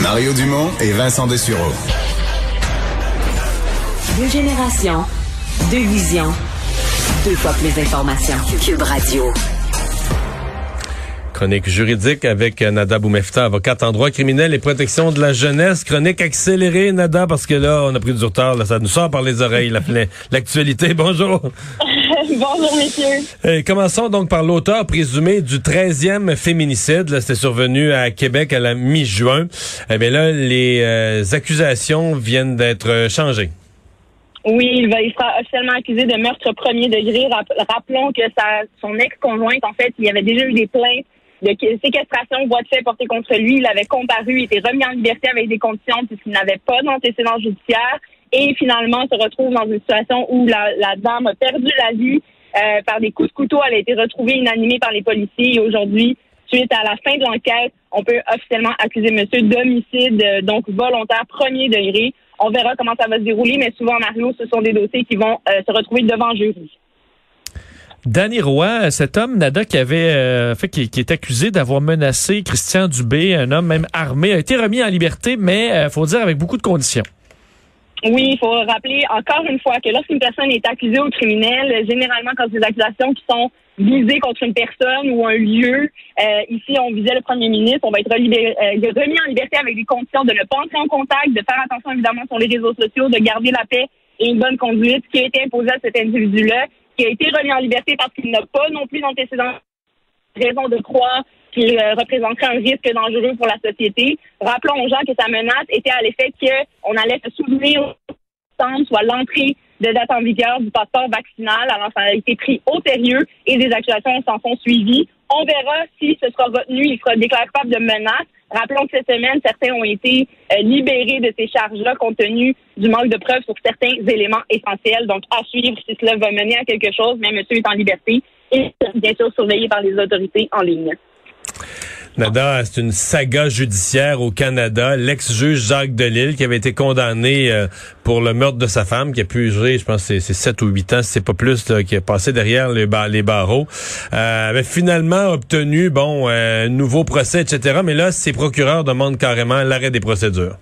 Mario Dumont et Vincent Dessureau. Deux générations, deux visions, deux fois plus d'informations. Cube Radio. Chronique juridique avec Nada Boumefta, avocate en droit criminel et protection de la jeunesse. Chronique accélérée, Nada, parce que là, on a pris du retard. Là, ça nous sort par les oreilles, l'actualité. Bonjour. Bonjour, messieurs. Et commençons donc par l'auteur présumé du 13e féminicide. C'était survenu à Québec à la mi-juin. Eh bien là, les euh, accusations viennent d'être changées. Oui, il, va, il sera officiellement accusé de meurtre premier degré. Rappelons que sa, son ex-conjointe, en fait, il y avait déjà eu des plaintes de séquestration, voie de fait portée contre lui. Il avait comparu, il était remis en liberté avec des conditions puisqu'il n'avait pas d'antécédent judiciaire. Et finalement, se retrouve dans une situation où la, la dame a perdu la vie euh, par des coups de couteau. Elle a été retrouvée inanimée par les policiers. Et aujourd'hui, suite à la fin de l'enquête, on peut officiellement accuser monsieur d'homicide, euh, donc volontaire premier degré. On verra comment ça va se dérouler, mais souvent, Mario, ce sont des dossiers qui vont euh, se retrouver devant jury. Danny Roy, cet homme, Nada, qui avait euh, fait, qui, est accusé d'avoir menacé Christian Dubé, un homme même armé, a été remis en liberté, mais il euh, faut dire avec beaucoup de conditions. Oui, il faut rappeler encore une fois que lorsqu'une personne est accusée au criminel, généralement quand c'est des accusations qui sont visées contre une personne ou un lieu, euh, ici on visait le premier ministre, on va être remis en liberté avec des conditions de ne pas entrer en contact, de faire attention évidemment sur les réseaux sociaux, de garder la paix et une bonne conduite qui a été imposée à cet individu-là qui a été remis en liberté parce qu'il n'a pas non plus d'antécédents raison de croire qu'il euh, représenterait un risque dangereux pour la société. Rappelons aux gens que sa menace était à l'effet qu'on allait se souvenir soit l'entrée de date en vigueur du passeport vaccinal. Alors, ça a été pris au sérieux et des accusations s'en sont suivies. On verra si ce sera retenu. Il sera déclaré capable de menace. Rappelons que cette semaine, certains ont été euh, libérés de ces charges-là compte tenu du manque de preuves sur certains éléments essentiels. Donc, à suivre si cela va mener à quelque chose, mais monsieur est en liberté et bien sûr surveillé par les autorités en ligne. Nada, c'est une saga judiciaire au Canada. L'ex-juge Jacques Delille, qui avait été condamné euh, pour le meurtre de sa femme, qui a pu jurer, je pense, c'est sept ou huit ans, c'est pas plus, qui est passé derrière les, les barreaux, euh, avait finalement obtenu, bon, euh, un nouveau procès, etc. Mais là, ses procureurs demandent carrément l'arrêt des procédures.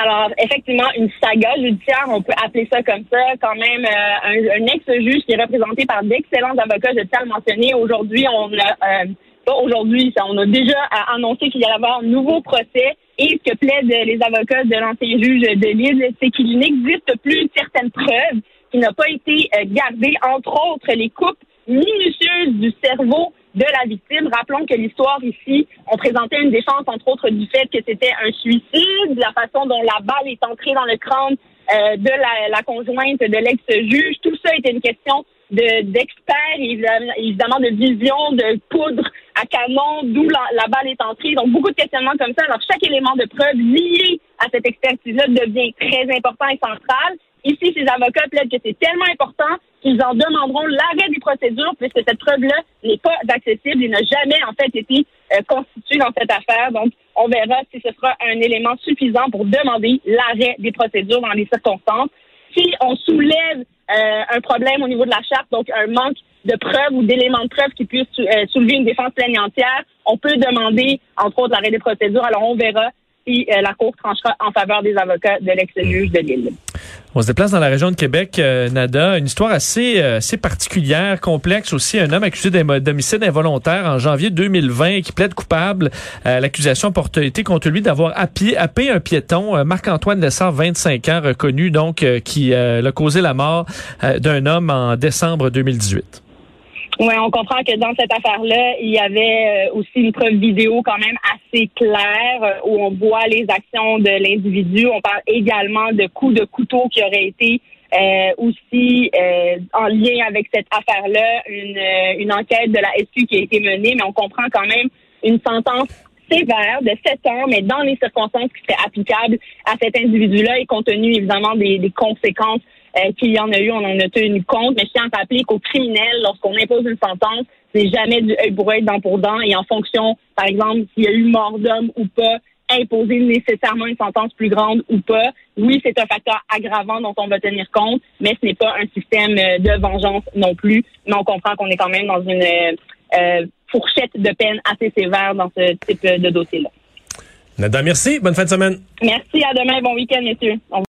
Alors, effectivement, une saga judiciaire, on peut appeler ça comme ça. Quand même, un, ex-juge qui est représenté par d'excellents avocats, je tiens à le mentionner. Aujourd'hui, on a aujourd'hui. On a déjà annoncé qu'il y allait avoir un nouveau procès. Et ce que plaident les avocats de l'ancien juge de Lille, c'est qu'il n'existe plus certaines preuves qui n'ont pas été euh, gardées, entre autres les coupes minutieuses du cerveau de la victime. Rappelons que l'histoire ici, on présentait une défense, entre autres, du fait que c'était un suicide, la façon dont la balle est entrée dans le crâne euh, de la, la conjointe de l'ex-juge. Tout ça était une question d'experts, évidemment de vision, de poudre à canon, d'où la, balle est entrée. Donc, beaucoup de questionnements comme ça. Alors, chaque élément de preuve lié à cette expertise-là devient très important et central. Ici, ces avocats plaident que c'est tellement important qu'ils en demanderont l'arrêt des procédures puisque cette preuve-là n'est pas accessible et n'a jamais, en fait, été euh, constituée dans cette affaire. Donc, on verra si ce sera un élément suffisant pour demander l'arrêt des procédures dans les circonstances. Si on soulève euh, un problème au niveau de la charte, donc un manque de preuves ou d'éléments de preuve qui puissent euh, soulever une défense entière, on peut demander, entre autres, l'arrêt des procédures. Alors, on verra si euh, la Cour tranchera en faveur des avocats de l'ex-juge de Lille. On se déplace dans la région de Québec, euh, Nada. Une histoire assez, euh, assez particulière, complexe aussi. Un homme accusé d'homicide involontaire en janvier 2020 qui plaide coupable. L'accusation porte été contre lui d'avoir happé, un piéton, Marc-Antoine Lessard, 25 ans, reconnu donc, qui a causé la mort d'un homme en décembre 2018. Oui, on comprend que dans cette affaire-là, il y avait euh, aussi une preuve vidéo quand même assez claire euh, où on voit les actions de l'individu. On parle également de coups de couteau qui auraient été euh, aussi en lien avec cette affaire-là. Une, enquête de la SQ qui a été menée, mais on comprend quand même une sentence sévère de 7 ans, mais dans les circonstances qui seraient applicables à cet individu-là et compte tenu évidemment des, des conséquences euh, qu'il y en a eu, on en a tenu compte. Mais je tiens à rappeler qu'au criminel, lorsqu'on impose une sentence, c'est jamais du œil pour œil, dent pour dent, et en fonction, par exemple, s'il y a eu mort d'homme ou pas, imposer nécessairement une sentence plus grande ou pas. Oui, c'est un facteur aggravant dont on va tenir compte, mais ce n'est pas un système euh, de vengeance non plus. Mais on comprend qu'on est quand même dans une euh, fourchette de peine assez sévère dans ce type de dossier-là. Nada, merci. Bonne fin de semaine. Merci. À demain. Bon week-end, messieurs.